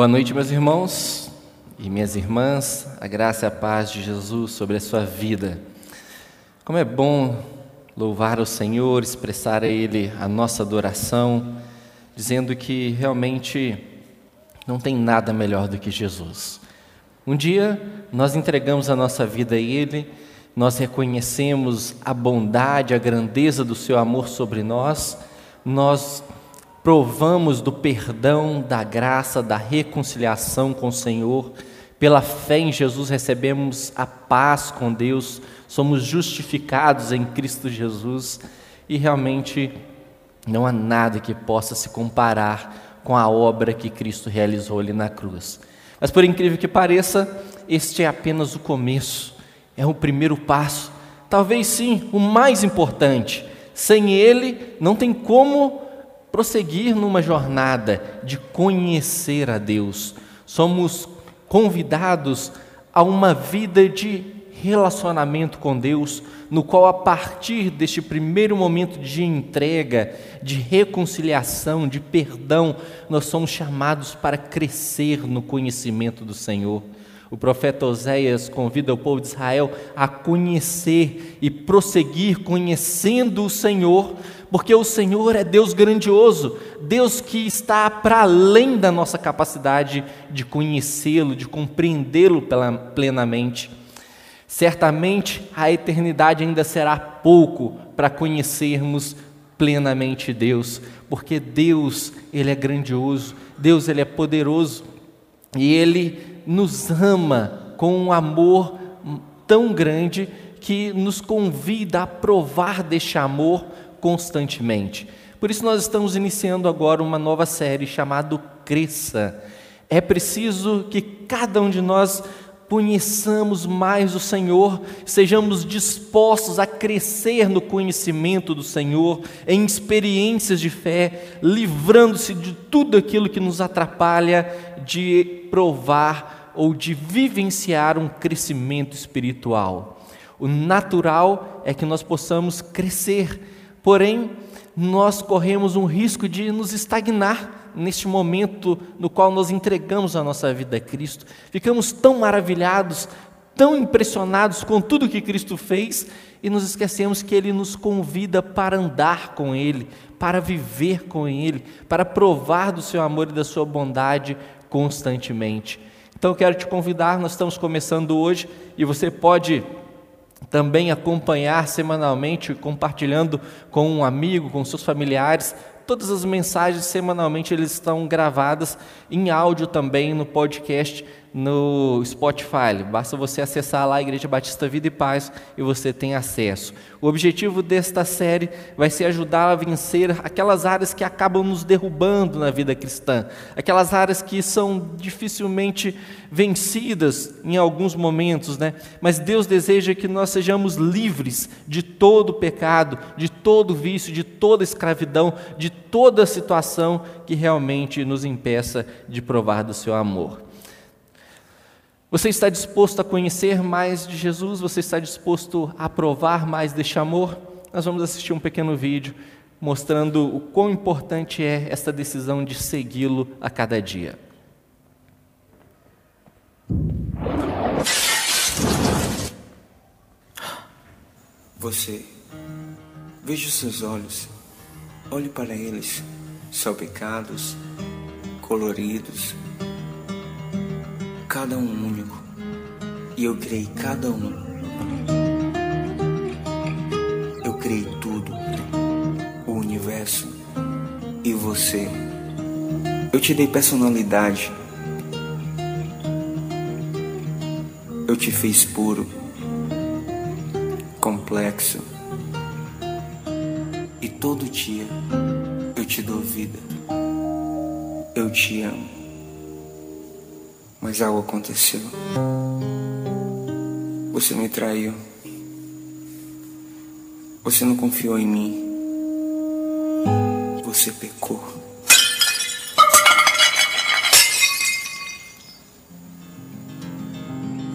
Boa noite, meus irmãos e minhas irmãs. A graça e a paz de Jesus sobre a sua vida. Como é bom louvar o Senhor, expressar a Ele a nossa adoração, dizendo que realmente não tem nada melhor do que Jesus. Um dia nós entregamos a nossa vida a Ele, nós reconhecemos a bondade, a grandeza do Seu amor sobre nós, nós provamos do perdão, da graça, da reconciliação com o Senhor. Pela fé em Jesus recebemos a paz com Deus, somos justificados em Cristo Jesus e realmente não há nada que possa se comparar com a obra que Cristo realizou ali na cruz. Mas por incrível que pareça, este é apenas o começo, é o primeiro passo, talvez sim o mais importante. Sem ele, não tem como prosseguir numa jornada de conhecer a Deus. Somos convidados a uma vida de relacionamento com Deus, no qual, a partir deste primeiro momento de entrega, de reconciliação, de perdão, nós somos chamados para crescer no conhecimento do Senhor. O profeta Oséias convida o povo de Israel a conhecer e prosseguir conhecendo o Senhor, porque o Senhor é Deus grandioso, Deus que está para além da nossa capacidade de conhecê-lo, de compreendê-lo plenamente. Certamente a eternidade ainda será pouco para conhecermos plenamente Deus, porque Deus, ele é grandioso, Deus ele é poderoso e ele nos ama com um amor tão grande que nos convida a provar deste amor constantemente. Por isso, nós estamos iniciando agora uma nova série chamada Cresça. É preciso que cada um de nós conheçamos mais o Senhor, sejamos dispostos a crescer no conhecimento do Senhor, em experiências de fé, livrando-se de tudo aquilo que nos atrapalha de provar ou de vivenciar um crescimento espiritual. O natural é que nós possamos crescer, porém, nós corremos um risco de nos estagnar neste momento no qual nós entregamos a nossa vida a Cristo. Ficamos tão maravilhados, tão impressionados com tudo que Cristo fez e nos esquecemos que Ele nos convida para andar com Ele, para viver com Ele, para provar do Seu amor e da Sua bondade constantemente. Então eu quero te convidar, nós estamos começando hoje e você pode também acompanhar semanalmente, compartilhando com um amigo, com seus familiares, Todas as mensagens semanalmente eles estão gravadas em áudio também no podcast no Spotify. Basta você acessar lá a Igreja Batista Vida e Paz e você tem acesso. O objetivo desta série vai ser ajudar a vencer aquelas áreas que acabam nos derrubando na vida cristã, aquelas áreas que são dificilmente vencidas em alguns momentos, né? Mas Deus deseja que nós sejamos livres de todo pecado, de todo vício, de toda escravidão, de toda situação que realmente nos impeça de provar do seu amor. Você está disposto a conhecer mais de Jesus? Você está disposto a provar mais deste amor? Nós vamos assistir um pequeno vídeo mostrando o quão importante é esta decisão de segui-lo a cada dia. Você, veja os seus olhos, olhe para eles, salpicados, coloridos, cada um único, e eu criei cada um. Eu criei tudo, o universo e você. Eu te dei personalidade. Eu te fiz puro, complexo. E todo dia eu te dou vida. Eu te amo. Mas algo aconteceu. Você me traiu. Você não confiou em mim. Você pecou.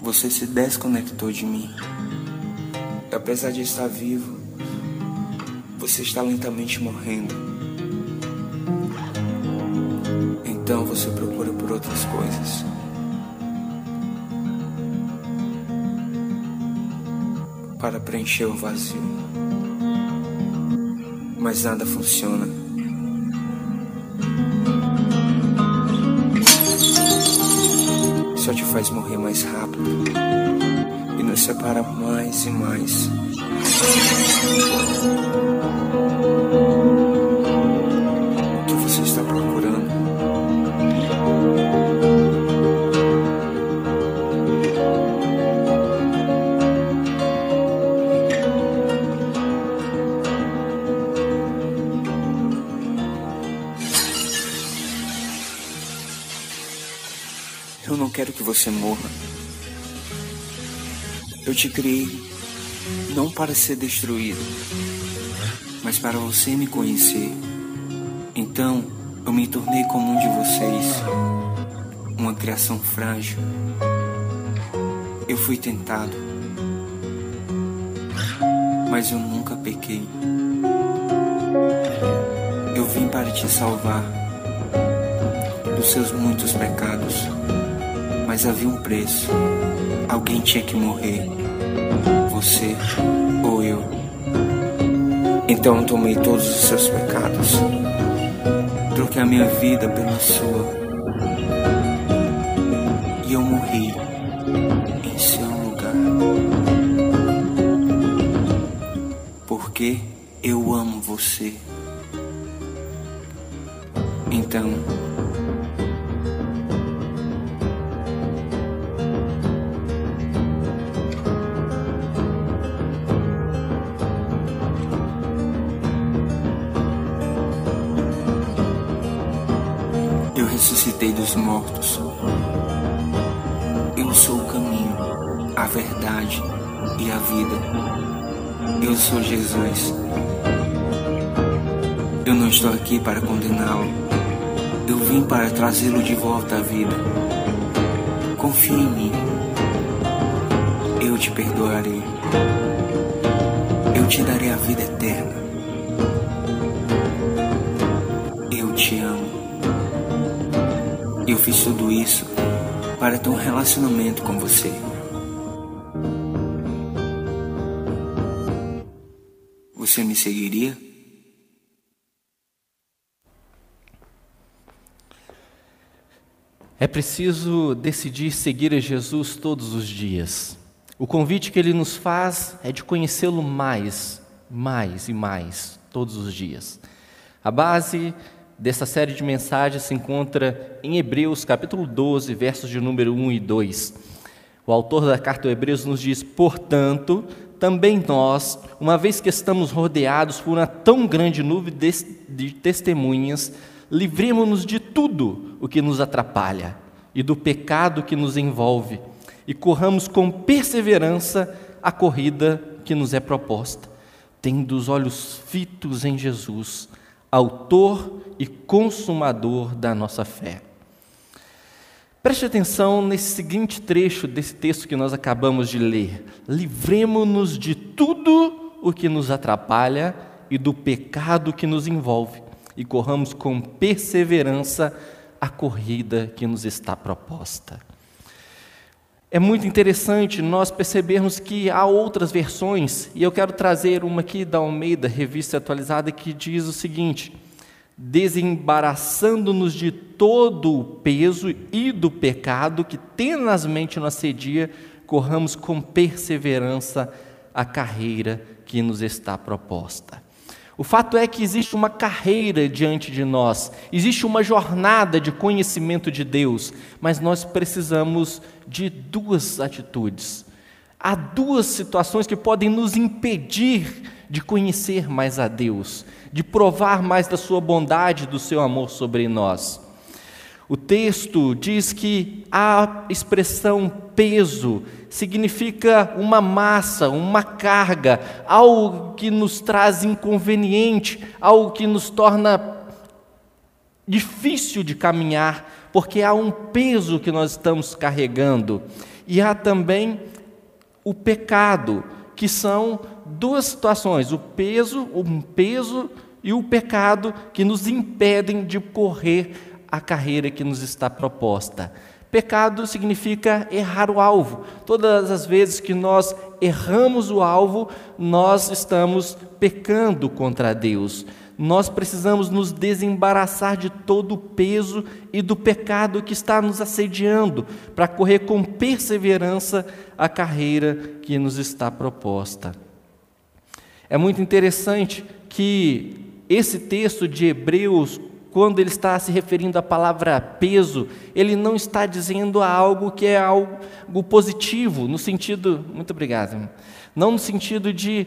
Você se desconectou de mim. Apesar de estar vivo, você está lentamente morrendo. Então você procura por outras coisas. Para preencher o vazio. Mas nada funciona. Só te faz morrer mais rápido e nos separa mais e mais. Você morra. Eu te criei não para ser destruído, mas para você me conhecer. Então, eu me tornei como um de vocês, uma criação frágil. Eu fui tentado, mas eu nunca pequei. Eu vim para te salvar dos seus muitos pecados mas havia um preço. Alguém tinha que morrer. Você ou eu. Então tomei todos os seus pecados. Troquei a minha vida pela sua. E eu morri em seu lugar. Porque eu amo você. Então, ressuscitei dos mortos. Eu sou o caminho, a verdade e a vida. Eu sou Jesus. Eu não estou aqui para condená-lo. Eu vim para trazê-lo de volta à vida. Confie em mim. Eu te perdoarei. Eu te darei a vida eterna. Fiz tudo isso para ter um relacionamento com você. Você me seguiria? É preciso decidir seguir a Jesus todos os dias. O convite que ele nos faz é de conhecê-lo mais, mais e mais, todos os dias. A base dessa série de mensagens se encontra em Hebreus, capítulo 12, versos de número 1 e 2. O autor da carta aos Hebreus nos diz: Portanto, também nós, uma vez que estamos rodeados por uma tão grande nuvem de testemunhas, livremos-nos de tudo o que nos atrapalha e do pecado que nos envolve, e corramos com perseverança a corrida que nos é proposta, tendo os olhos fitos em Jesus autor e consumador da nossa fé. Preste atenção nesse seguinte trecho desse texto que nós acabamos de ler. Livremos-nos de tudo o que nos atrapalha e do pecado que nos envolve, e corramos com perseverança a corrida que nos está proposta. É muito interessante nós percebermos que há outras versões, e eu quero trazer uma aqui da Almeida, revista atualizada, que diz o seguinte: desembaraçando-nos de todo o peso e do pecado que tenazmente nos assedia, corramos com perseverança a carreira que nos está proposta. O fato é que existe uma carreira diante de nós, existe uma jornada de conhecimento de Deus, mas nós precisamos de duas atitudes. Há duas situações que podem nos impedir de conhecer mais a Deus, de provar mais da Sua bondade, do Seu amor sobre nós. O texto diz que a expressão peso significa uma massa, uma carga, algo que nos traz inconveniente, algo que nos torna difícil de caminhar, porque há um peso que nós estamos carregando. E há também o pecado, que são duas situações: o peso, um peso e o pecado que nos impedem de correr a carreira que nos está proposta. Pecado significa errar o alvo. Todas as vezes que nós erramos o alvo, nós estamos pecando contra Deus. Nós precisamos nos desembaraçar de todo o peso e do pecado que está nos assediando, para correr com perseverança a carreira que nos está proposta. É muito interessante que esse texto de Hebreus quando ele está se referindo à palavra peso, ele não está dizendo algo que é algo positivo, no sentido. Muito obrigado. Não no sentido de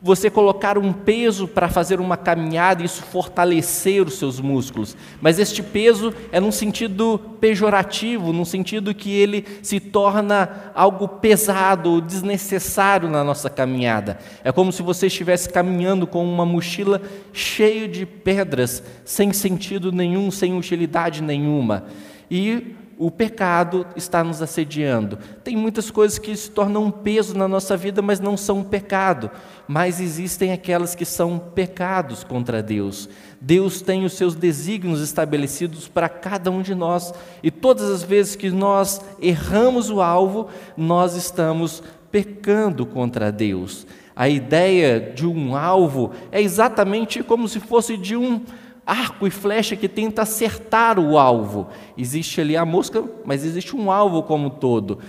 você colocar um peso para fazer uma caminhada e isso fortalecer os seus músculos. Mas este peso é num sentido pejorativo, num sentido que ele se torna algo pesado, desnecessário na nossa caminhada. É como se você estivesse caminhando com uma mochila cheia de pedras, sem sentido nenhum, sem utilidade nenhuma. E o pecado está nos assediando. Tem muitas coisas que se tornam um peso na nossa vida, mas não são um pecado. Mas existem aquelas que são pecados contra Deus. Deus tem os seus desígnios estabelecidos para cada um de nós. E todas as vezes que nós erramos o alvo, nós estamos pecando contra Deus. A ideia de um alvo é exatamente como se fosse de um arco e flecha que tenta acertar o alvo. Existe ali a mosca, mas existe um alvo como um todo.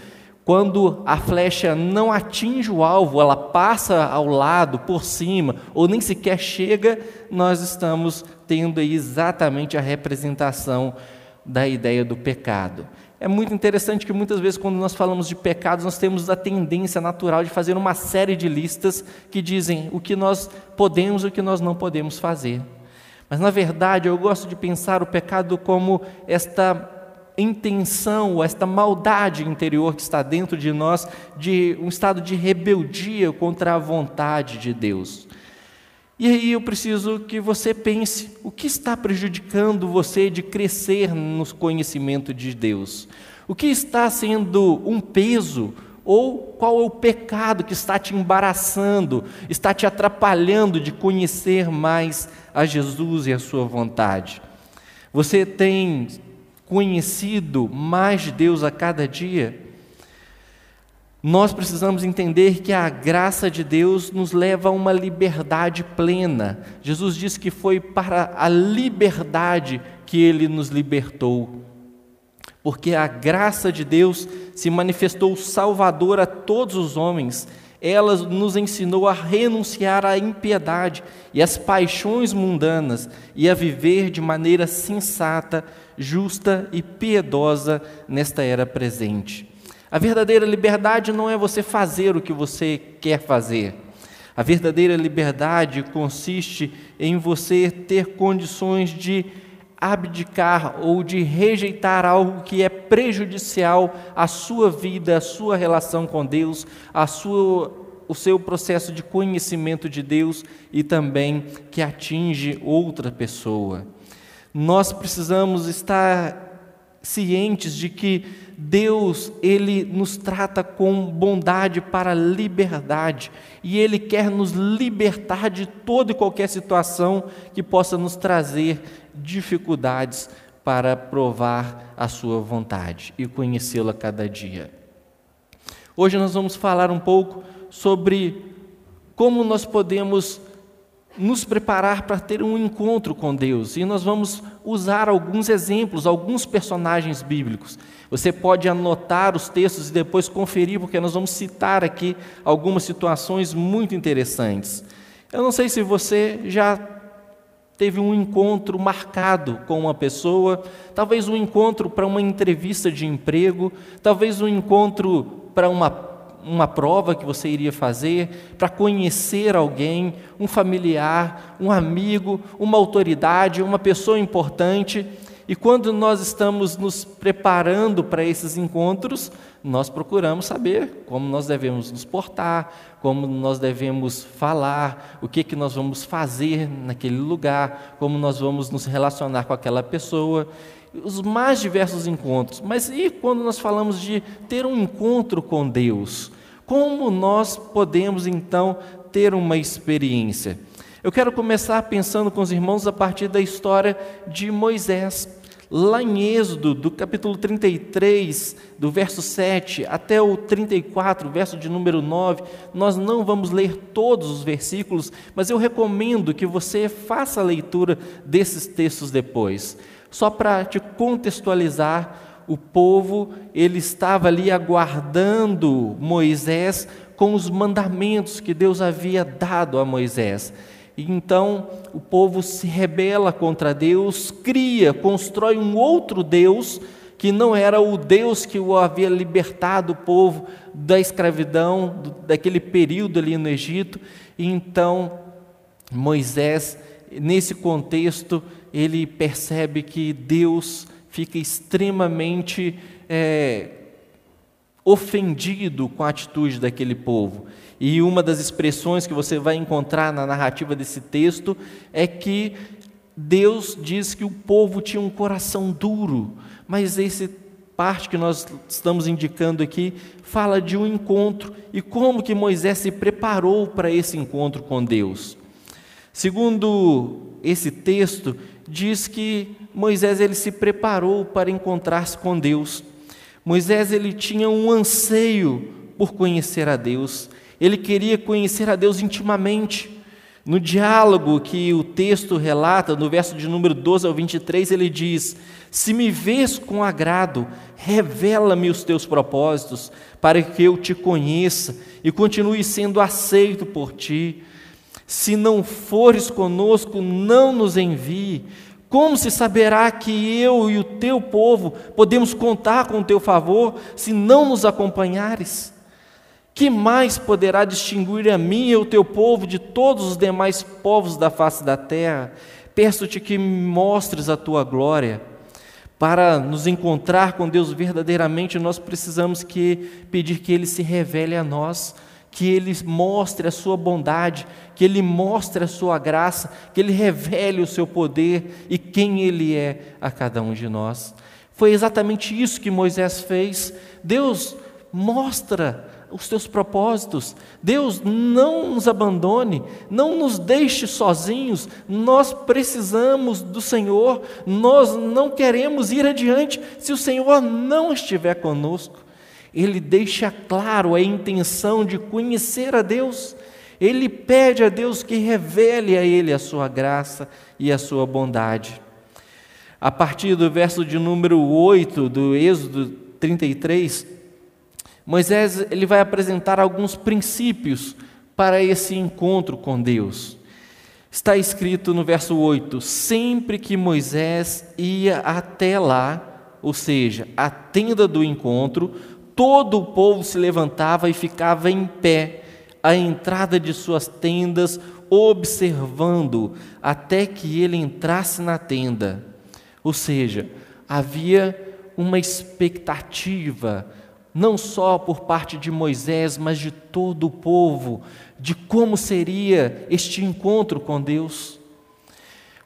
Quando a flecha não atinge o alvo, ela passa ao lado, por cima, ou nem sequer chega, nós estamos tendo aí exatamente a representação da ideia do pecado. É muito interessante que muitas vezes, quando nós falamos de pecados, nós temos a tendência natural de fazer uma série de listas que dizem o que nós podemos e o que nós não podemos fazer. Mas, na verdade, eu gosto de pensar o pecado como esta intenção, esta maldade interior que está dentro de nós, de um estado de rebeldia contra a vontade de Deus. E aí eu preciso que você pense: o que está prejudicando você de crescer no conhecimento de Deus? O que está sendo um peso, ou qual é o pecado que está te embaraçando, está te atrapalhando de conhecer mais a Jesus e a sua vontade? Você tem conhecido mais de Deus a cada dia? Nós precisamos entender que a graça de Deus nos leva a uma liberdade plena. Jesus disse que foi para a liberdade que ele nos libertou porque a graça de Deus se manifestou salvadora a todos os homens. Ela nos ensinou a renunciar à impiedade e às paixões mundanas e a viver de maneira sensata, justa e piedosa nesta era presente. A verdadeira liberdade não é você fazer o que você quer fazer. A verdadeira liberdade consiste em você ter condições de abdicar ou de rejeitar algo que é prejudicial à sua vida, à sua relação com Deus, à sua, o seu processo de conhecimento de Deus e também que atinge outra pessoa. Nós precisamos estar cientes de que Deus, ele nos trata com bondade para liberdade, e ele quer nos libertar de toda e qualquer situação que possa nos trazer dificuldades para provar a sua vontade e conhecê-la cada dia. Hoje nós vamos falar um pouco sobre como nós podemos nos preparar para ter um encontro com Deus. E nós vamos usar alguns exemplos, alguns personagens bíblicos. Você pode anotar os textos e depois conferir, porque nós vamos citar aqui algumas situações muito interessantes. Eu não sei se você já teve um encontro marcado com uma pessoa, talvez um encontro para uma entrevista de emprego, talvez um encontro para uma, uma prova que você iria fazer, para conhecer alguém, um familiar, um amigo, uma autoridade, uma pessoa importante. E quando nós estamos nos preparando para esses encontros, nós procuramos saber como nós devemos nos portar, como nós devemos falar, o que, que nós vamos fazer naquele lugar, como nós vamos nos relacionar com aquela pessoa, os mais diversos encontros. Mas e quando nós falamos de ter um encontro com Deus? Como nós podemos então ter uma experiência? Eu quero começar pensando com os irmãos a partir da história de Moisés. Lá em Êxodo, do capítulo 33, do verso 7 até o 34, verso de número 9, nós não vamos ler todos os versículos, mas eu recomendo que você faça a leitura desses textos depois. Só para te contextualizar, o povo, ele estava ali aguardando Moisés com os mandamentos que Deus havia dado a Moisés. E então o povo se rebela contra Deus, cria, constrói um outro Deus que não era o Deus que o havia libertado o povo da escravidão, daquele período ali no Egito. E então Moisés, nesse contexto, ele percebe que Deus fica extremamente é, ofendido com a atitude daquele povo. E uma das expressões que você vai encontrar na narrativa desse texto é que Deus diz que o povo tinha um coração duro, mas esse parte que nós estamos indicando aqui fala de um encontro e como que Moisés se preparou para esse encontro com Deus. Segundo esse texto, diz que Moisés ele se preparou para encontrar-se com Deus. Moisés ele tinha um anseio por conhecer a Deus. Ele queria conhecer a Deus intimamente. No diálogo que o texto relata, no verso de número 12 ao 23, ele diz: Se me vês com agrado, revela-me os teus propósitos, para que eu te conheça e continue sendo aceito por ti. Se não fores conosco, não nos envie. Como se saberá que eu e o teu povo podemos contar com o teu favor se não nos acompanhares? Que mais poderá distinguir a mim e o teu povo de todos os demais povos da face da terra? Peço-te que me mostres a tua glória. Para nos encontrar com Deus verdadeiramente, nós precisamos que pedir que Ele se revele a nós, que Ele mostre a sua bondade, que Ele mostre a sua graça, que Ele revele o seu poder e quem Ele é a cada um de nós. Foi exatamente isso que Moisés fez. Deus mostra os teus propósitos. Deus, não nos abandone, não nos deixe sozinhos. Nós precisamos do Senhor, nós não queremos ir adiante se o Senhor não estiver conosco. Ele deixa claro a intenção de conhecer a Deus. Ele pede a Deus que revele a ele a sua graça e a sua bondade. A partir do verso de número 8 do Êxodo 33, Moisés ele vai apresentar alguns princípios para esse encontro com Deus. Está escrito no verso 8: sempre que Moisés ia até lá, ou seja, a tenda do encontro, todo o povo se levantava e ficava em pé à entrada de suas tendas, observando até que ele entrasse na tenda. Ou seja, havia uma expectativa, não só por parte de Moisés, mas de todo o povo, de como seria este encontro com Deus.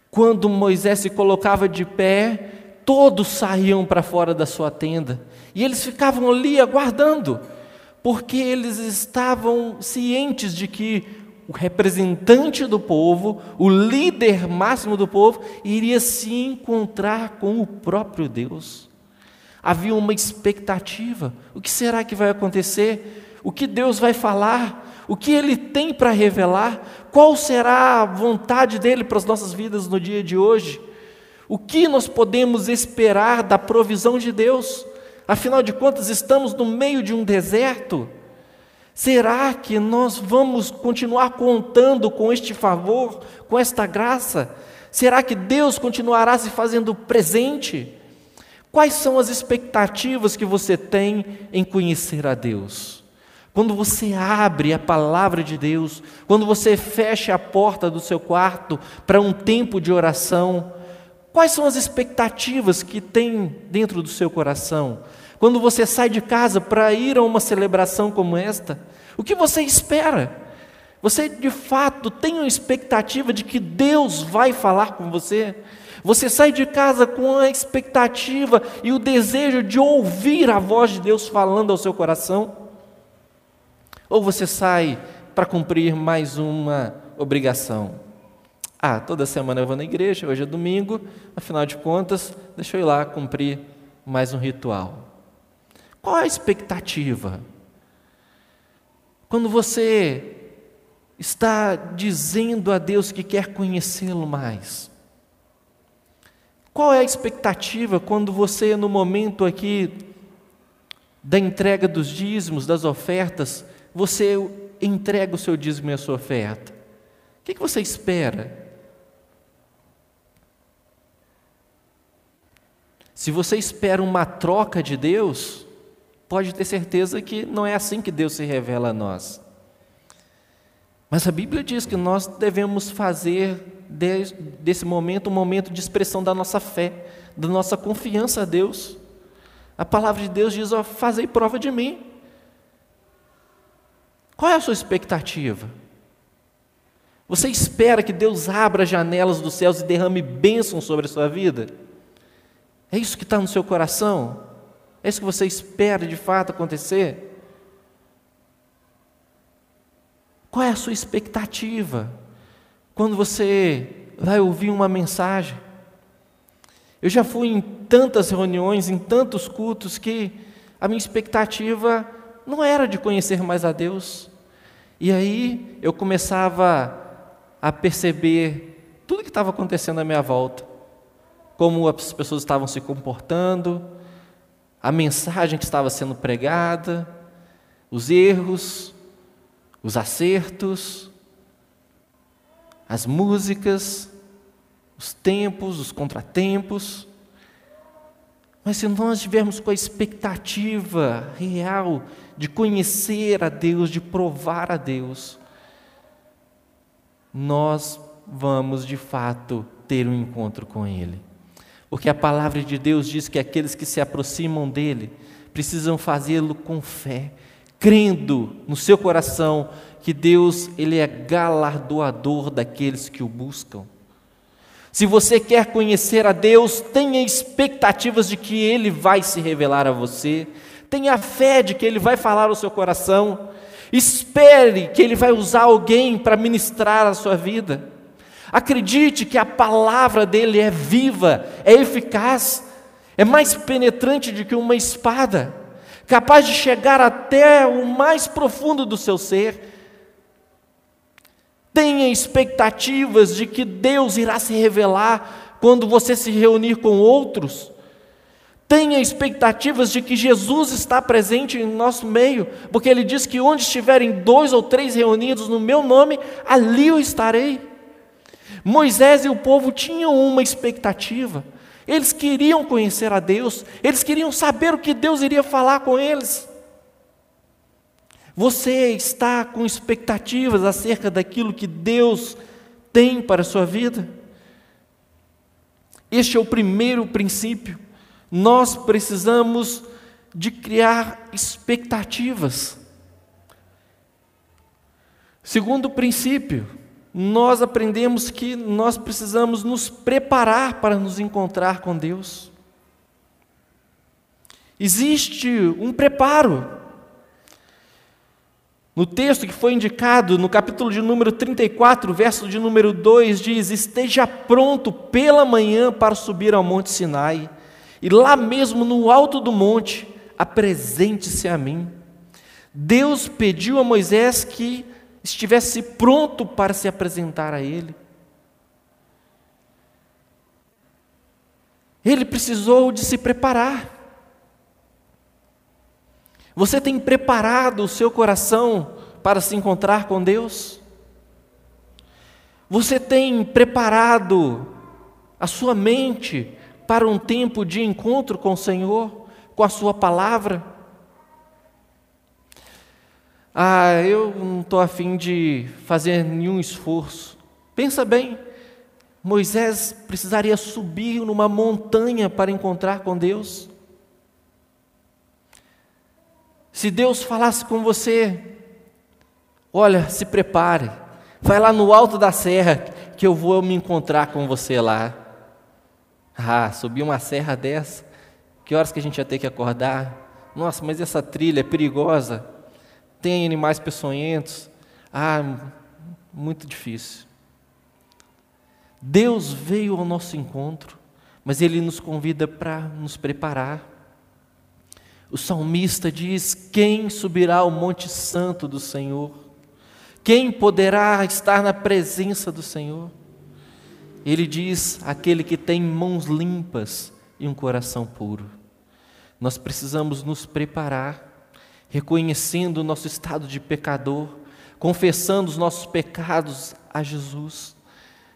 Quando Moisés se colocava de pé, todos saíam para fora da sua tenda e eles ficavam ali aguardando, porque eles estavam cientes de que o representante do povo, o líder máximo do povo, iria se encontrar com o próprio Deus. Havia uma expectativa. O que será que vai acontecer? O que Deus vai falar? O que Ele tem para revelar? Qual será a vontade dele para as nossas vidas no dia de hoje? O que nós podemos esperar da provisão de Deus? Afinal de contas, estamos no meio de um deserto. Será que nós vamos continuar contando com este favor, com esta graça? Será que Deus continuará se fazendo presente? Quais são as expectativas que você tem em conhecer a Deus? Quando você abre a palavra de Deus, quando você fecha a porta do seu quarto para um tempo de oração, quais são as expectativas que tem dentro do seu coração? Quando você sai de casa para ir a uma celebração como esta, o que você espera? Você de fato tem uma expectativa de que Deus vai falar com você? Você sai de casa com a expectativa e o desejo de ouvir a voz de Deus falando ao seu coração? Ou você sai para cumprir mais uma obrigação? Ah, toda semana eu vou na igreja, hoje é domingo, afinal de contas, deixa eu ir lá cumprir mais um ritual. Qual a expectativa? Quando você está dizendo a Deus que quer conhecê-lo mais. Qual é a expectativa quando você, no momento aqui da entrega dos dízimos, das ofertas, você entrega o seu dízimo e a sua oferta? O que você espera? Se você espera uma troca de Deus, pode ter certeza que não é assim que Deus se revela a nós. Mas a Bíblia diz que nós devemos fazer desse momento um momento de expressão da nossa fé, da nossa confiança a Deus. A palavra de Deus diz: ó, fazei prova de mim. Qual é a sua expectativa? Você espera que Deus abra as janelas dos céus e derrame bênção sobre a sua vida? É isso que está no seu coração? É isso que você espera de fato acontecer? Qual é a sua expectativa quando você vai ouvir uma mensagem? Eu já fui em tantas reuniões, em tantos cultos, que a minha expectativa não era de conhecer mais a Deus. E aí eu começava a perceber tudo que estava acontecendo à minha volta como as pessoas estavam se comportando, a mensagem que estava sendo pregada, os erros, os acertos, as músicas, os tempos, os contratempos. Mas se nós estivermos com a expectativa real de conhecer a Deus, de provar a Deus, nós vamos de fato ter um encontro com Ele. Porque a palavra de Deus diz que aqueles que se aproximam dele precisam fazê-lo com fé, crendo no seu coração que Deus ele é galardoador daqueles que o buscam. Se você quer conhecer a Deus, tenha expectativas de que Ele vai se revelar a você, tenha fé de que Ele vai falar ao seu coração, espere que Ele vai usar alguém para ministrar a sua vida. Acredite que a palavra dele é viva, é eficaz, é mais penetrante do que uma espada, capaz de chegar até o mais profundo do seu ser. Tenha expectativas de que Deus irá se revelar quando você se reunir com outros. Tenha expectativas de que Jesus está presente em nosso meio, porque Ele diz que onde estiverem dois ou três reunidos no meu nome, ali eu estarei. Moisés e o povo tinham uma expectativa. Eles queriam conhecer a Deus, eles queriam saber o que Deus iria falar com eles. Você está com expectativas acerca daquilo que Deus tem para a sua vida? Este é o primeiro princípio. Nós precisamos de criar expectativas. Segundo princípio, nós aprendemos que nós precisamos nos preparar para nos encontrar com Deus. Existe um preparo. No texto que foi indicado, no capítulo de número 34, verso de número 2, diz: Esteja pronto pela manhã para subir ao Monte Sinai, e lá mesmo no alto do monte, apresente-se a mim. Deus pediu a Moisés que estivesse pronto para se apresentar a Ele. Ele precisou de se preparar. Você tem preparado o seu coração para se encontrar com Deus? Você tem preparado a sua mente para um tempo de encontro com o Senhor, com a Sua palavra? Ah, eu não estou afim de fazer nenhum esforço. Pensa bem, Moisés precisaria subir numa montanha para encontrar com Deus. Se Deus falasse com você, olha, se prepare, vai lá no alto da serra que eu vou me encontrar com você lá. Ah, subir uma serra dessa, que horas que a gente ia ter que acordar? Nossa, mas essa trilha é perigosa tem animais peçonhentos. Ah, muito difícil. Deus veio ao nosso encontro, mas Ele nos convida para nos preparar. O salmista diz: Quem subirá ao Monte Santo do Senhor? Quem poderá estar na presença do Senhor? Ele diz: Aquele que tem mãos limpas e um coração puro. Nós precisamos nos preparar, reconhecendo o nosso estado de pecador, confessando os nossos pecados a Jesus,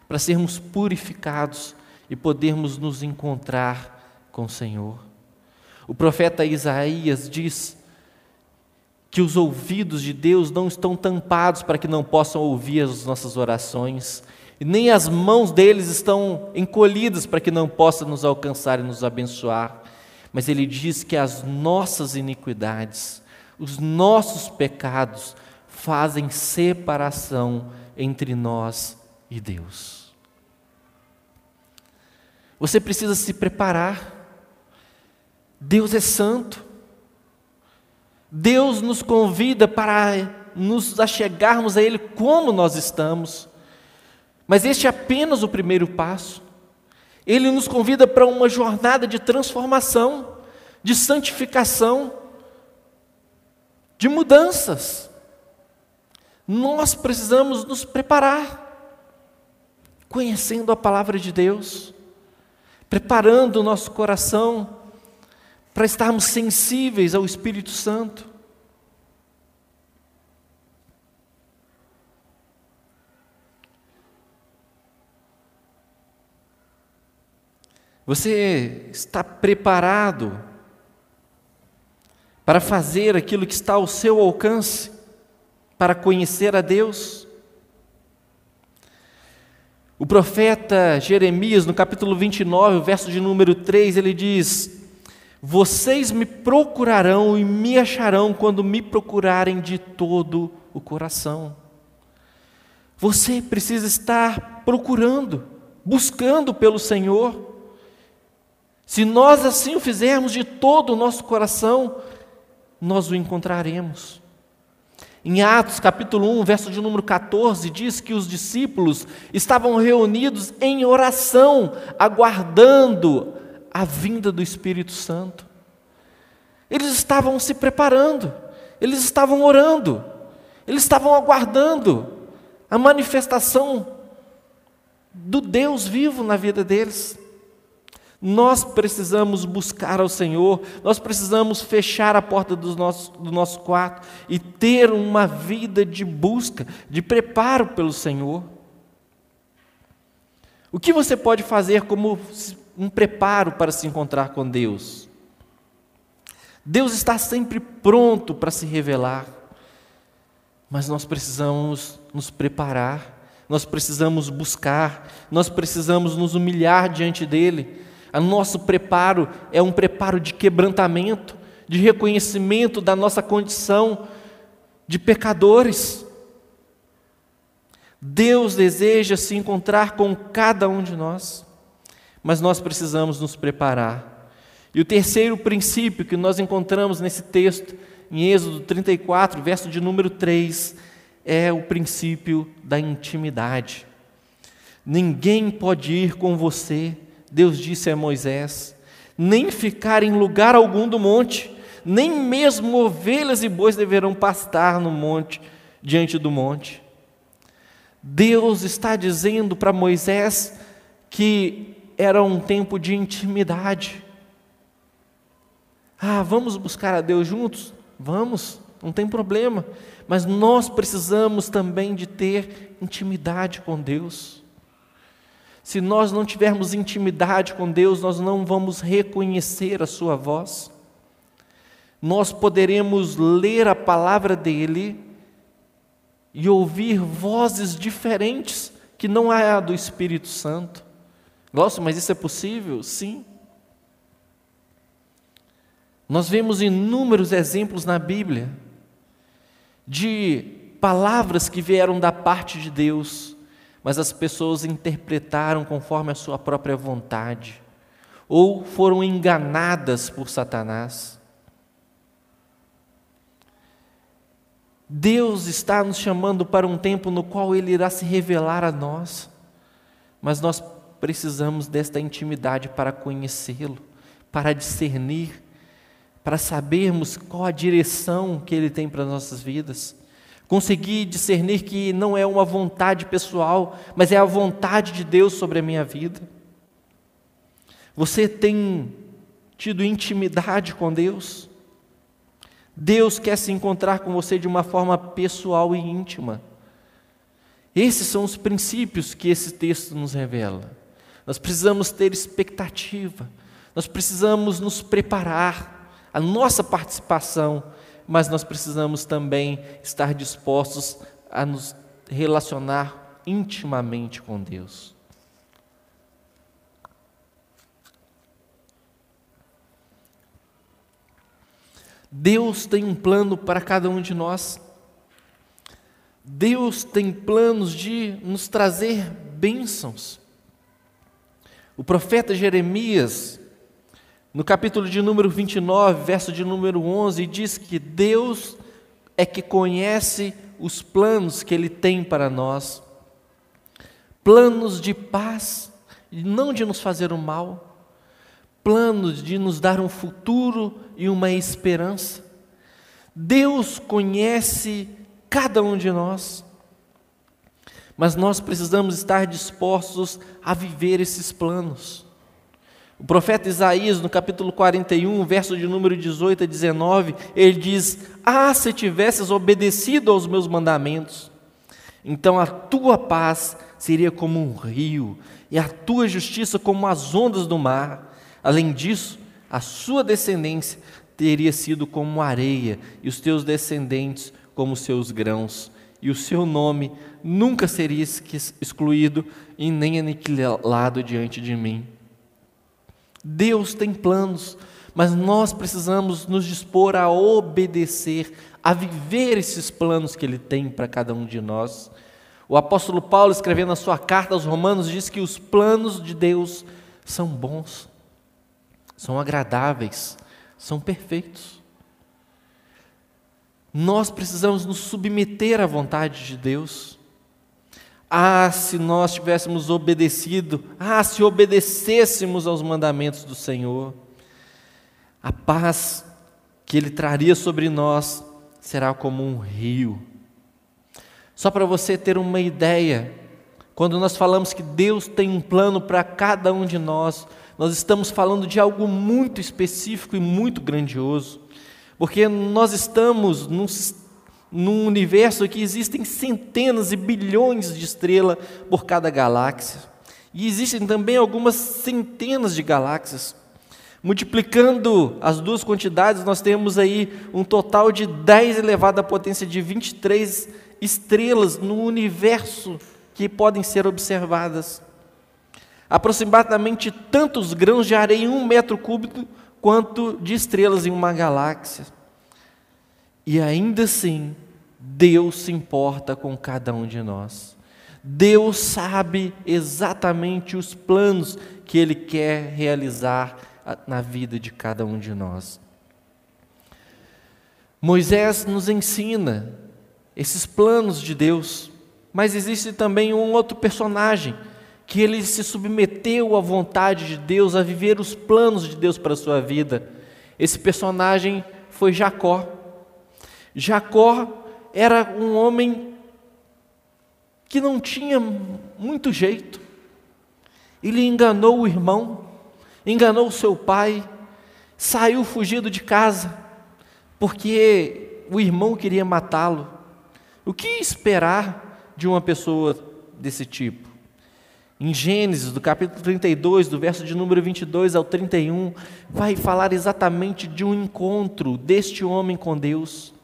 para sermos purificados e podermos nos encontrar com o Senhor. O profeta Isaías diz que os ouvidos de Deus não estão tampados para que não possam ouvir as nossas orações, e nem as mãos deles estão encolhidas para que não possam nos alcançar e nos abençoar. Mas ele diz que as nossas iniquidades, os nossos pecados, fazem separação entre nós e Deus. Você precisa se preparar Deus é santo. Deus nos convida para nos achegarmos a Ele como nós estamos. Mas este é apenas o primeiro passo. Ele nos convida para uma jornada de transformação, de santificação, de mudanças. Nós precisamos nos preparar, conhecendo a palavra de Deus, preparando o nosso coração para estarmos sensíveis ao Espírito Santo. Você está preparado para fazer aquilo que está ao seu alcance, para conhecer a Deus? O profeta Jeremias, no capítulo 29, verso de número 3, ele diz: vocês me procurarão e me acharão quando me procurarem de todo o coração. Você precisa estar procurando, buscando pelo Senhor. Se nós assim o fizermos de todo o nosso coração, nós o encontraremos. Em Atos capítulo 1, verso de número 14, diz que os discípulos estavam reunidos em oração, aguardando a vinda do Espírito Santo. Eles estavam se preparando, eles estavam orando, eles estavam aguardando a manifestação do Deus vivo na vida deles. Nós precisamos buscar ao Senhor, nós precisamos fechar a porta do nosso, do nosso quarto e ter uma vida de busca, de preparo pelo Senhor. O que você pode fazer como um preparo para se encontrar com Deus. Deus está sempre pronto para se revelar, mas nós precisamos nos preparar, nós precisamos buscar, nós precisamos nos humilhar diante dEle. O nosso preparo é um preparo de quebrantamento, de reconhecimento da nossa condição de pecadores. Deus deseja se encontrar com cada um de nós mas nós precisamos nos preparar. E o terceiro princípio que nós encontramos nesse texto, em Êxodo 34, verso de número 3, é o princípio da intimidade. Ninguém pode ir com você, Deus disse a Moisés, nem ficar em lugar algum do monte, nem mesmo ovelhas e bois deverão pastar no monte, diante do monte. Deus está dizendo para Moisés que era um tempo de intimidade. Ah, vamos buscar a Deus juntos? Vamos, não tem problema. Mas nós precisamos também de ter intimidade com Deus. Se nós não tivermos intimidade com Deus, nós não vamos reconhecer a Sua voz. Nós poderemos ler a palavra dEle e ouvir vozes diferentes que não é a do Espírito Santo. Nossa, mas isso é possível? Sim. Nós vemos inúmeros exemplos na Bíblia de palavras que vieram da parte de Deus, mas as pessoas interpretaram conforme a sua própria vontade, ou foram enganadas por Satanás. Deus está nos chamando para um tempo no qual Ele irá se revelar a nós mas nós precisamos desta intimidade para conhecê-lo, para discernir, para sabermos qual a direção que ele tem para as nossas vidas. Conseguir discernir que não é uma vontade pessoal, mas é a vontade de Deus sobre a minha vida. Você tem tido intimidade com Deus? Deus quer se encontrar com você de uma forma pessoal e íntima. Esses são os princípios que esse texto nos revela. Nós precisamos ter expectativa, nós precisamos nos preparar, a nossa participação, mas nós precisamos também estar dispostos a nos relacionar intimamente com Deus. Deus tem um plano para cada um de nós. Deus tem planos de nos trazer bênçãos. O profeta Jeremias, no capítulo de número 29, verso de número 11, diz que Deus é que conhece os planos que Ele tem para nós planos de paz, não de nos fazer o mal, planos de nos dar um futuro e uma esperança. Deus conhece cada um de nós, mas nós precisamos estar dispostos a viver esses planos. O profeta Isaías, no capítulo 41, verso de número 18 a 19, ele diz: Ah, se tivesses obedecido aos meus mandamentos, então a tua paz seria como um rio, e a tua justiça como as ondas do mar. Além disso, a sua descendência teria sido como areia, e os teus descendentes como seus grãos, e o seu nome nunca seria excluído e nem aniquilado diante de mim. Deus tem planos, mas nós precisamos nos dispor a obedecer, a viver esses planos que Ele tem para cada um de nós. O apóstolo Paulo, escrevendo a sua carta aos Romanos, diz que os planos de Deus são bons são agradáveis, são perfeitos. Nós precisamos nos submeter à vontade de Deus. Ah, se nós tivéssemos obedecido, ah, se obedecêssemos aos mandamentos do Senhor, a paz que Ele traria sobre nós será como um rio. Só para você ter uma ideia, quando nós falamos que Deus tem um plano para cada um de nós, nós estamos falando de algo muito específico e muito grandioso, porque nós estamos num, num universo que existem centenas e bilhões de estrelas por cada galáxia, e existem também algumas centenas de galáxias. Multiplicando as duas quantidades, nós temos aí um total de 10 elevado à potência de 23 estrelas no universo que podem ser observadas aproximadamente tantos grãos de areia em um metro cúbico quanto de estrelas em uma galáxia. E ainda assim, Deus se importa com cada um de nós. Deus sabe exatamente os planos que Ele quer realizar na vida de cada um de nós. Moisés nos ensina esses planos de Deus, mas existe também um outro personagem que ele se submeteu à vontade de Deus, a viver os planos de Deus para a sua vida. Esse personagem foi Jacó. Jacó era um homem que não tinha muito jeito. Ele enganou o irmão, enganou seu pai, saiu fugido de casa, porque o irmão queria matá-lo. O que esperar de uma pessoa desse tipo? Em Gênesis, do capítulo 32, do verso de número 22 ao 31, vai falar exatamente de um encontro deste homem com Deus.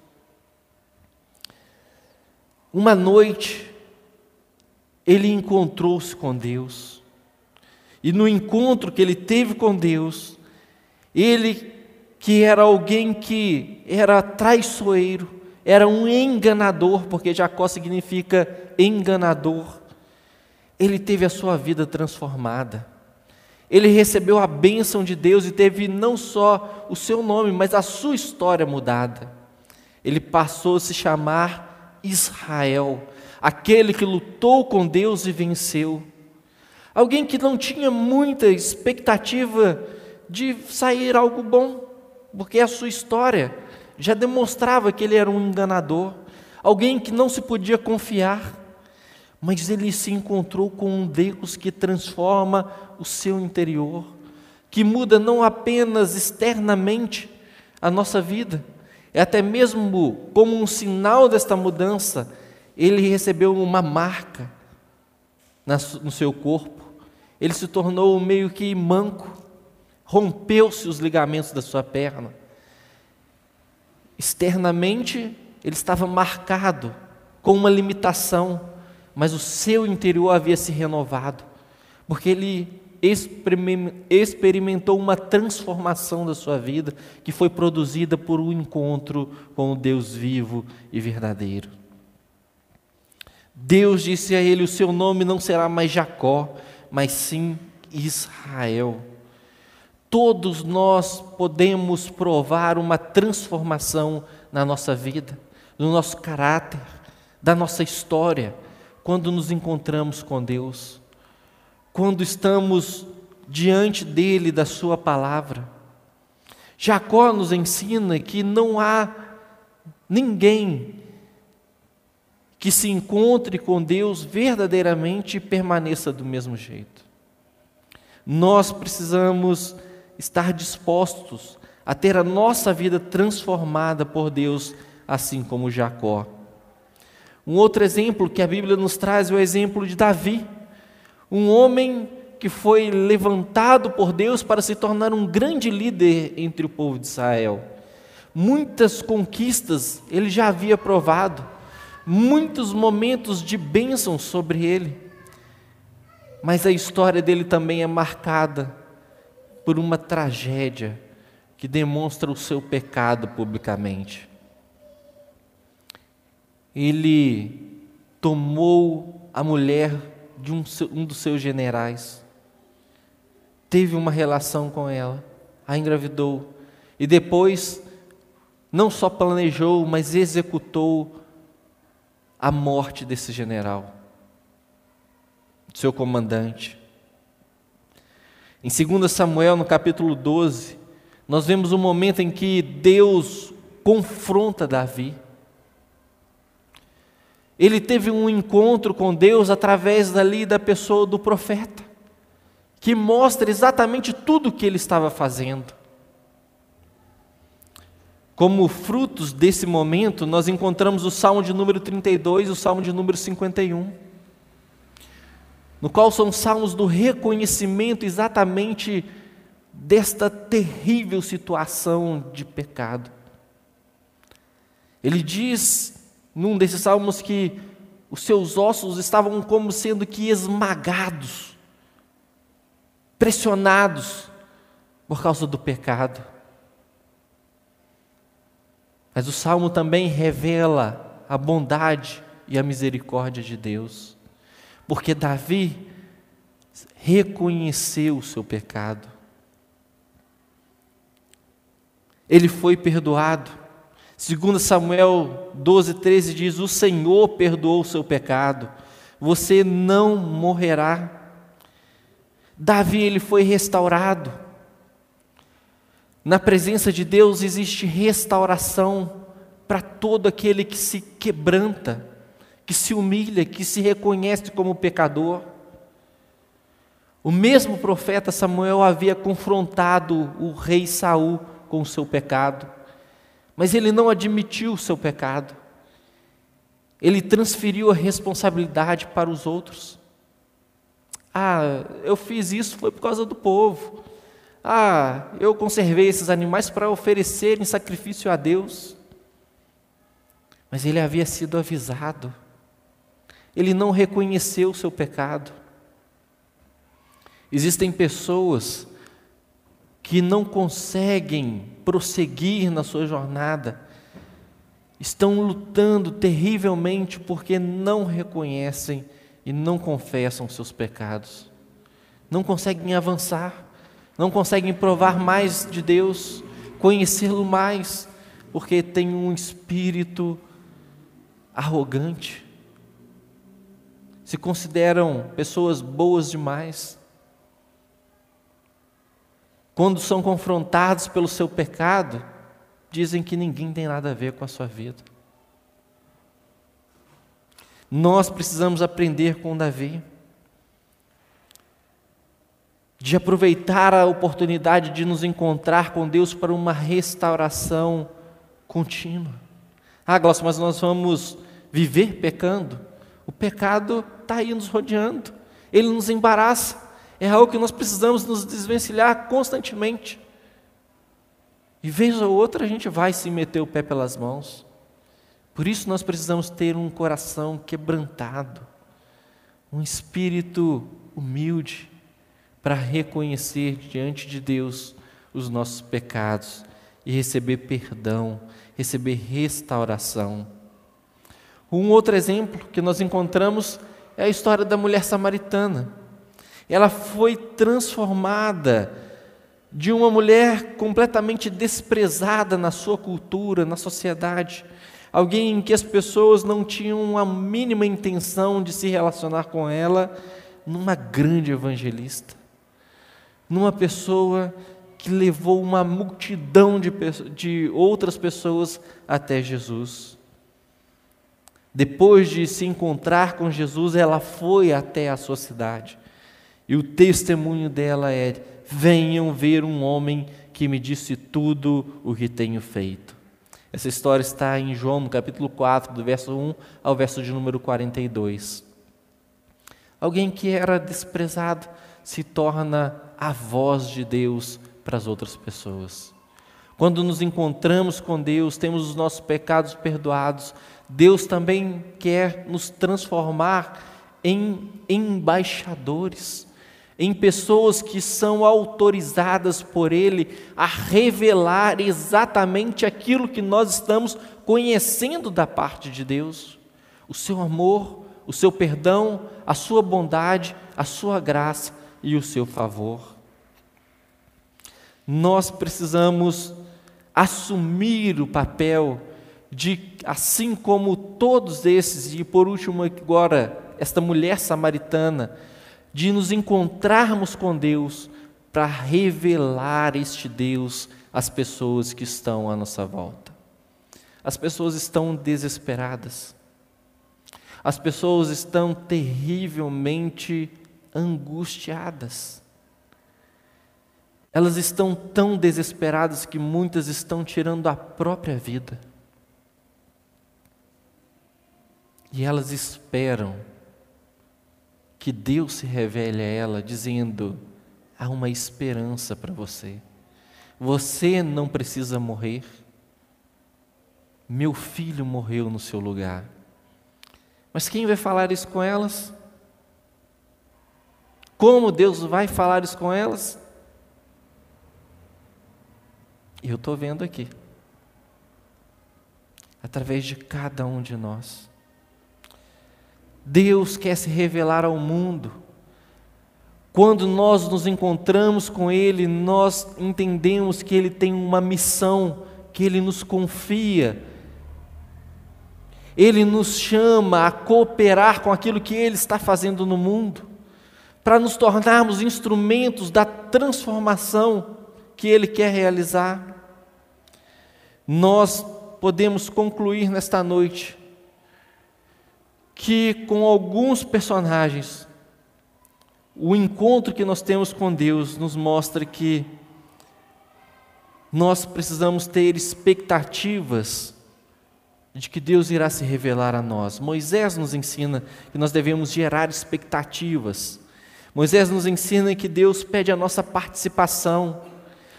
Uma noite, ele encontrou-se com Deus. E no encontro que ele teve com Deus, ele, que era alguém que era traiçoeiro, era um enganador, porque Jacó significa enganador ele teve a sua vida transformada. Ele recebeu a bênção de Deus e teve não só o seu nome, mas a sua história mudada. Ele passou a se chamar Israel, aquele que lutou com Deus e venceu. Alguém que não tinha muita expectativa de sair algo bom, porque a sua história já demonstrava que ele era um enganador, alguém que não se podia confiar, mas ele se encontrou com um Deus que transforma o seu interior, que muda não apenas externamente a nossa vida, é até mesmo como um sinal desta mudança, ele recebeu uma marca no seu corpo, ele se tornou meio que manco, rompeu-se os ligamentos da sua perna. Externamente, ele estava marcado com uma limitação, mas o seu interior havia se renovado, porque ele experimentou uma transformação da sua vida que foi produzida por um encontro com o Deus vivo e verdadeiro. Deus disse a ele: O seu nome não será mais Jacó, mas sim Israel. Todos nós podemos provar uma transformação na nossa vida, no nosso caráter, da nossa história, quando nos encontramos com Deus quando estamos diante dele, da sua palavra. Jacó nos ensina que não há ninguém que se encontre com Deus verdadeiramente e permaneça do mesmo jeito. Nós precisamos estar dispostos a ter a nossa vida transformada por Deus, assim como Jacó. Um outro exemplo que a Bíblia nos traz é o exemplo de Davi um homem que foi levantado por Deus para se tornar um grande líder entre o povo de Israel. Muitas conquistas ele já havia provado, muitos momentos de bênção sobre ele, mas a história dele também é marcada por uma tragédia que demonstra o seu pecado publicamente. Ele tomou a mulher de um, um dos seus generais. Teve uma relação com ela, a engravidou. E depois, não só planejou, mas executou a morte desse general, seu comandante. Em 2 Samuel, no capítulo 12, nós vemos um momento em que Deus confronta Davi. Ele teve um encontro com Deus através dali da pessoa do profeta, que mostra exatamente tudo o que ele estava fazendo. Como frutos desse momento, nós encontramos o Salmo de número 32 e o Salmo de número 51, no qual são salmos do reconhecimento exatamente desta terrível situação de pecado. Ele diz num desses salmos que os seus ossos estavam como sendo que esmagados, pressionados por causa do pecado. Mas o salmo também revela a bondade e a misericórdia de Deus, porque Davi reconheceu o seu pecado. Ele foi perdoado, Segundo Samuel 12, 13 diz: O Senhor perdoou o seu pecado, você não morrerá. Davi ele foi restaurado. Na presença de Deus existe restauração para todo aquele que se quebranta, que se humilha, que se reconhece como pecador. O mesmo profeta Samuel havia confrontado o rei Saul com o seu pecado. Mas ele não admitiu o seu pecado. Ele transferiu a responsabilidade para os outros. Ah, eu fiz isso foi por causa do povo. Ah, eu conservei esses animais para oferecer em sacrifício a Deus. Mas ele havia sido avisado. Ele não reconheceu o seu pecado. Existem pessoas que não conseguem prosseguir na sua jornada, estão lutando terrivelmente porque não reconhecem e não confessam seus pecados, não conseguem avançar, não conseguem provar mais de Deus, conhecê-lo mais, porque tem um espírito arrogante. se consideram pessoas boas demais. Quando são confrontados pelo seu pecado, dizem que ninguém tem nada a ver com a sua vida. Nós precisamos aprender com Davi, de aproveitar a oportunidade de nos encontrar com Deus para uma restauração contínua. Ah, Glaucio, mas nós vamos viver pecando? O pecado está aí nos rodeando, ele nos embaraça, é algo que nós precisamos nos desvencilhar constantemente. E vez ou outra a gente vai se meter o pé pelas mãos. Por isso nós precisamos ter um coração quebrantado, um espírito humilde, para reconhecer diante de Deus os nossos pecados e receber perdão, receber restauração. Um outro exemplo que nós encontramos é a história da mulher samaritana. Ela foi transformada de uma mulher completamente desprezada na sua cultura, na sociedade, alguém em que as pessoas não tinham a mínima intenção de se relacionar com ela, numa grande evangelista, numa pessoa que levou uma multidão de, de outras pessoas até Jesus. Depois de se encontrar com Jesus, ela foi até a sua cidade. E o testemunho dela é: venham ver um homem que me disse tudo o que tenho feito. Essa história está em João, no capítulo 4, do verso 1 ao verso de número 42. Alguém que era desprezado se torna a voz de Deus para as outras pessoas. Quando nos encontramos com Deus, temos os nossos pecados perdoados, Deus também quer nos transformar em embaixadores, em pessoas que são autorizadas por Ele a revelar exatamente aquilo que nós estamos conhecendo da parte de Deus: o seu amor, o seu perdão, a sua bondade, a sua graça e o seu favor. Nós precisamos assumir o papel de, assim como todos esses, e por último agora, esta mulher samaritana, de nos encontrarmos com Deus para revelar este Deus às pessoas que estão à nossa volta. As pessoas estão desesperadas. As pessoas estão terrivelmente angustiadas. Elas estão tão desesperadas que muitas estão tirando a própria vida. E elas esperam que Deus se revele a ela, dizendo: há uma esperança para você. Você não precisa morrer. Meu filho morreu no seu lugar. Mas quem vai falar isso com elas? Como Deus vai falar isso com elas? Eu estou vendo aqui, através de cada um de nós. Deus quer se revelar ao mundo. Quando nós nos encontramos com Ele, nós entendemos que Ele tem uma missão, que Ele nos confia. Ele nos chama a cooperar com aquilo que Ele está fazendo no mundo, para nos tornarmos instrumentos da transformação que Ele quer realizar. Nós podemos concluir nesta noite que com alguns personagens, o encontro que nós temos com Deus nos mostra que nós precisamos ter expectativas de que Deus irá se revelar a nós. Moisés nos ensina que nós devemos gerar expectativas. Moisés nos ensina que Deus pede a nossa participação.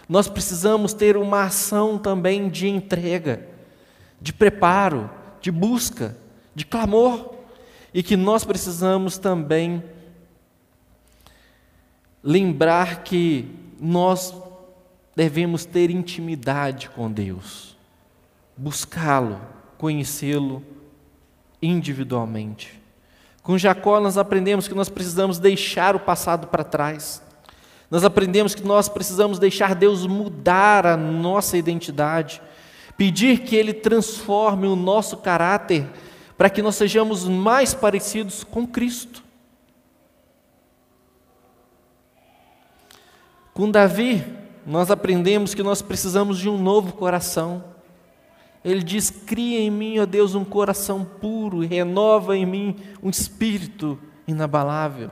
Nós precisamos ter uma ação também de entrega, de preparo, de busca, de clamor e que nós precisamos também lembrar que nós devemos ter intimidade com Deus, buscá-lo, conhecê-lo individualmente. Com Jacó, nós aprendemos que nós precisamos deixar o passado para trás. Nós aprendemos que nós precisamos deixar Deus mudar a nossa identidade, pedir que Ele transforme o nosso caráter para que nós sejamos mais parecidos com Cristo. Com Davi, nós aprendemos que nós precisamos de um novo coração. Ele diz: Cria em mim, ó Deus, um coração puro, e renova em mim um espírito inabalável.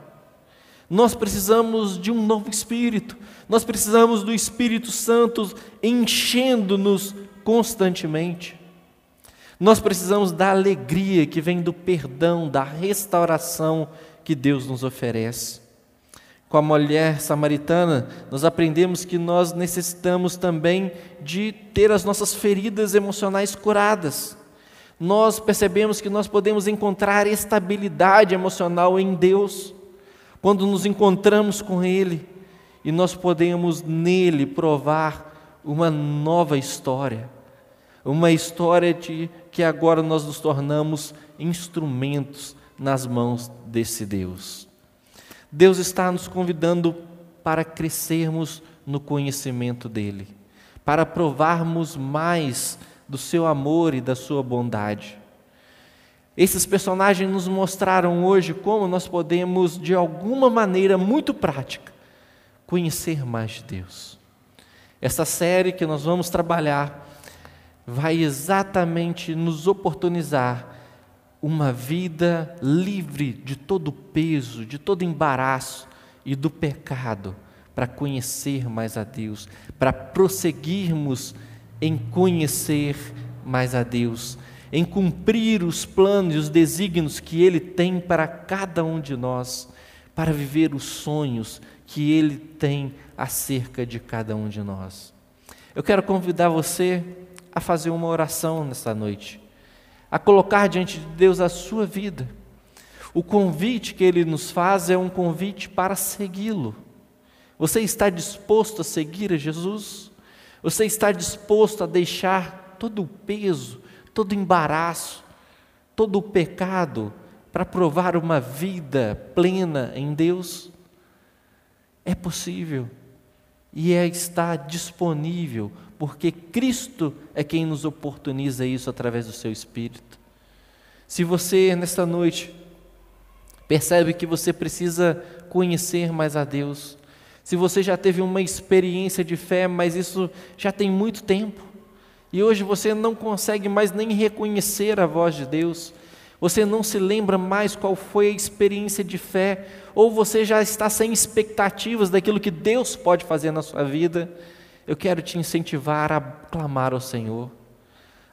Nós precisamos de um novo espírito, nós precisamos do Espírito Santo enchendo-nos constantemente. Nós precisamos da alegria que vem do perdão, da restauração que Deus nos oferece. Com a mulher samaritana, nós aprendemos que nós necessitamos também de ter as nossas feridas emocionais curadas. Nós percebemos que nós podemos encontrar estabilidade emocional em Deus, quando nos encontramos com Ele e nós podemos nele provar uma nova história, uma história de que agora nós nos tornamos instrumentos nas mãos desse Deus. Deus está nos convidando para crescermos no conhecimento dele, para provarmos mais do seu amor e da sua bondade. Esses personagens nos mostraram hoje como nós podemos, de alguma maneira muito prática, conhecer mais de Deus. Essa série que nós vamos trabalhar vai exatamente nos oportunizar uma vida livre de todo peso, de todo embaraço e do pecado, para conhecer mais a Deus, para prosseguirmos em conhecer mais a Deus, em cumprir os planos e os desígnios que Ele tem para cada um de nós, para viver os sonhos que Ele tem acerca de cada um de nós. Eu quero convidar você a fazer uma oração nesta noite, a colocar diante de Deus a sua vida. O convite que Ele nos faz é um convite para segui-lo. Você está disposto a seguir a Jesus? Você está disposto a deixar todo o peso, todo o embaraço, todo o pecado para provar uma vida plena em Deus? É possível e é, está disponível, porque Cristo é quem nos oportuniza isso através do seu Espírito. Se você, nesta noite, percebe que você precisa conhecer mais a Deus, se você já teve uma experiência de fé, mas isso já tem muito tempo, e hoje você não consegue mais nem reconhecer a voz de Deus, você não se lembra mais qual foi a experiência de fé, ou você já está sem expectativas daquilo que Deus pode fazer na sua vida, eu quero te incentivar a clamar ao Senhor.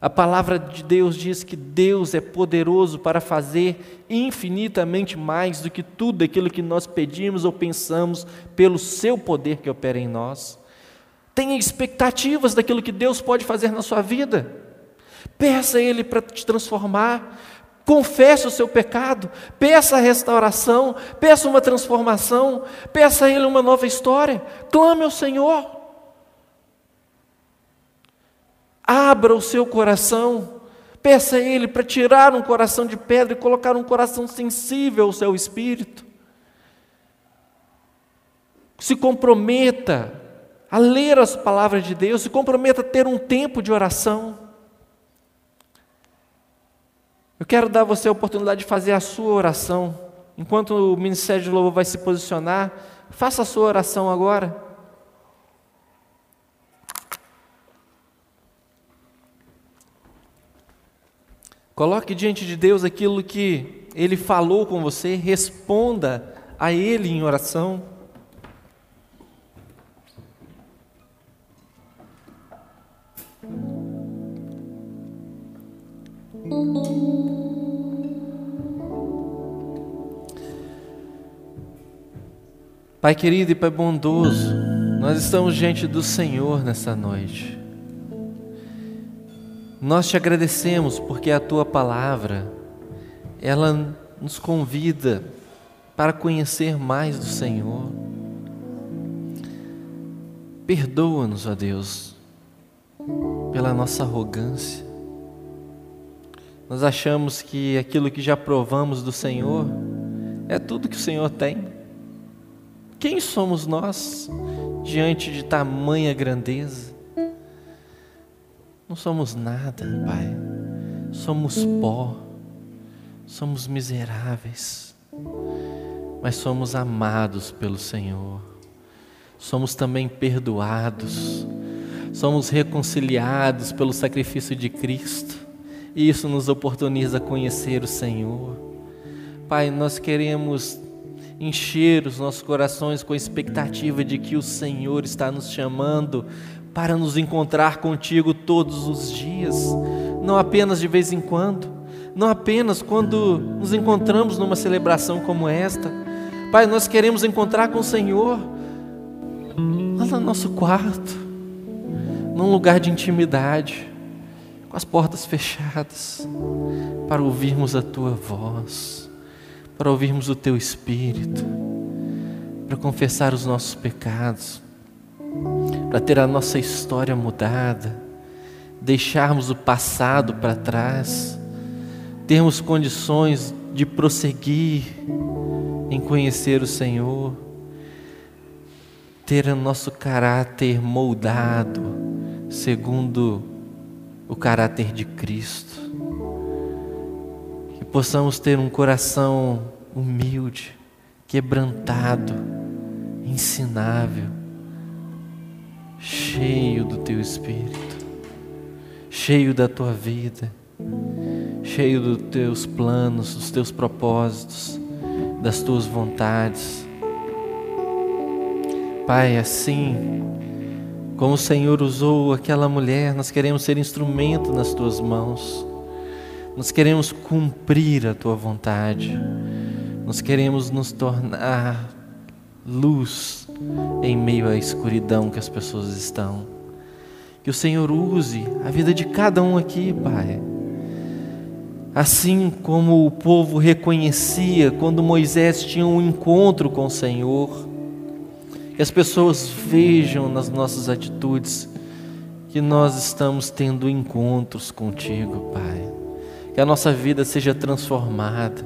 A palavra de Deus diz que Deus é poderoso para fazer infinitamente mais do que tudo aquilo que nós pedimos ou pensamos, pelo seu poder que opera em nós. Tenha expectativas daquilo que Deus pode fazer na sua vida. Peça a Ele para te transformar, Confesse o seu pecado, peça a restauração, peça uma transformação, peça a Ele uma nova história, clame ao Senhor. Abra o seu coração, peça a Ele para tirar um coração de pedra e colocar um coração sensível ao seu espírito. Se comprometa a ler as palavras de Deus, se comprometa a ter um tempo de oração. Eu quero dar a você a oportunidade de fazer a sua oração. Enquanto o Ministério de Louvor vai se posicionar, faça a sua oração agora. Coloque diante de Deus aquilo que Ele falou com você, responda a Ele em oração. Pai querido e Pai bondoso, nós estamos diante do Senhor nessa noite. Nós te agradecemos porque a tua palavra, ela nos convida para conhecer mais do Senhor. Perdoa-nos, ó Deus, pela nossa arrogância. Nós achamos que aquilo que já provamos do Senhor é tudo que o Senhor tem. Quem somos nós diante de tamanha grandeza? Não somos nada, Pai. Somos pó, somos miseráveis, mas somos amados pelo Senhor. somos também perdoados, somos reconciliados pelo sacrifício de Cristo, e isso nos oportuniza conhecer o Senhor. Pai, nós queremos encher os nossos corações com a expectativa de que o Senhor está nos chamando para nos encontrar contigo todos os dias, não apenas de vez em quando, não apenas quando nos encontramos numa celebração como esta. Pai, nós queremos encontrar com o Senhor lá no nosso quarto, num lugar de intimidade, com as portas fechadas, para ouvirmos a tua voz para ouvirmos o Teu Espírito, para confessar os nossos pecados, para ter a nossa história mudada, deixarmos o passado para trás, termos condições de prosseguir em conhecer o Senhor, ter o nosso caráter moldado segundo o caráter de Cristo. Possamos ter um coração humilde, quebrantado, ensinável, cheio do teu espírito, cheio da tua vida, cheio dos teus planos, dos teus propósitos, das tuas vontades. Pai, assim como o Senhor usou aquela mulher, nós queremos ser instrumento nas tuas mãos nós queremos cumprir a tua vontade. Nós queremos nos tornar luz em meio à escuridão que as pessoas estão. Que o Senhor use a vida de cada um aqui, Pai. Assim como o povo reconhecia quando Moisés tinha um encontro com o Senhor, que as pessoas vejam nas nossas atitudes que nós estamos tendo encontros contigo, Pai que a nossa vida seja transformada,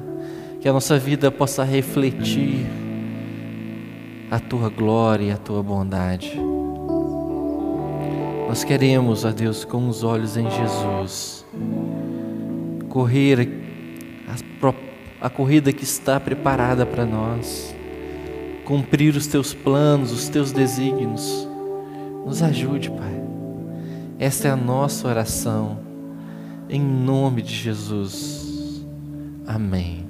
que a nossa vida possa refletir a tua glória e a tua bondade. Nós queremos, ó Deus, com os olhos em Jesus, correr a, a corrida que está preparada para nós, cumprir os teus planos, os teus desígnios. Nos ajude, Pai. Esta é a nossa oração em nome de Jesus. Amém.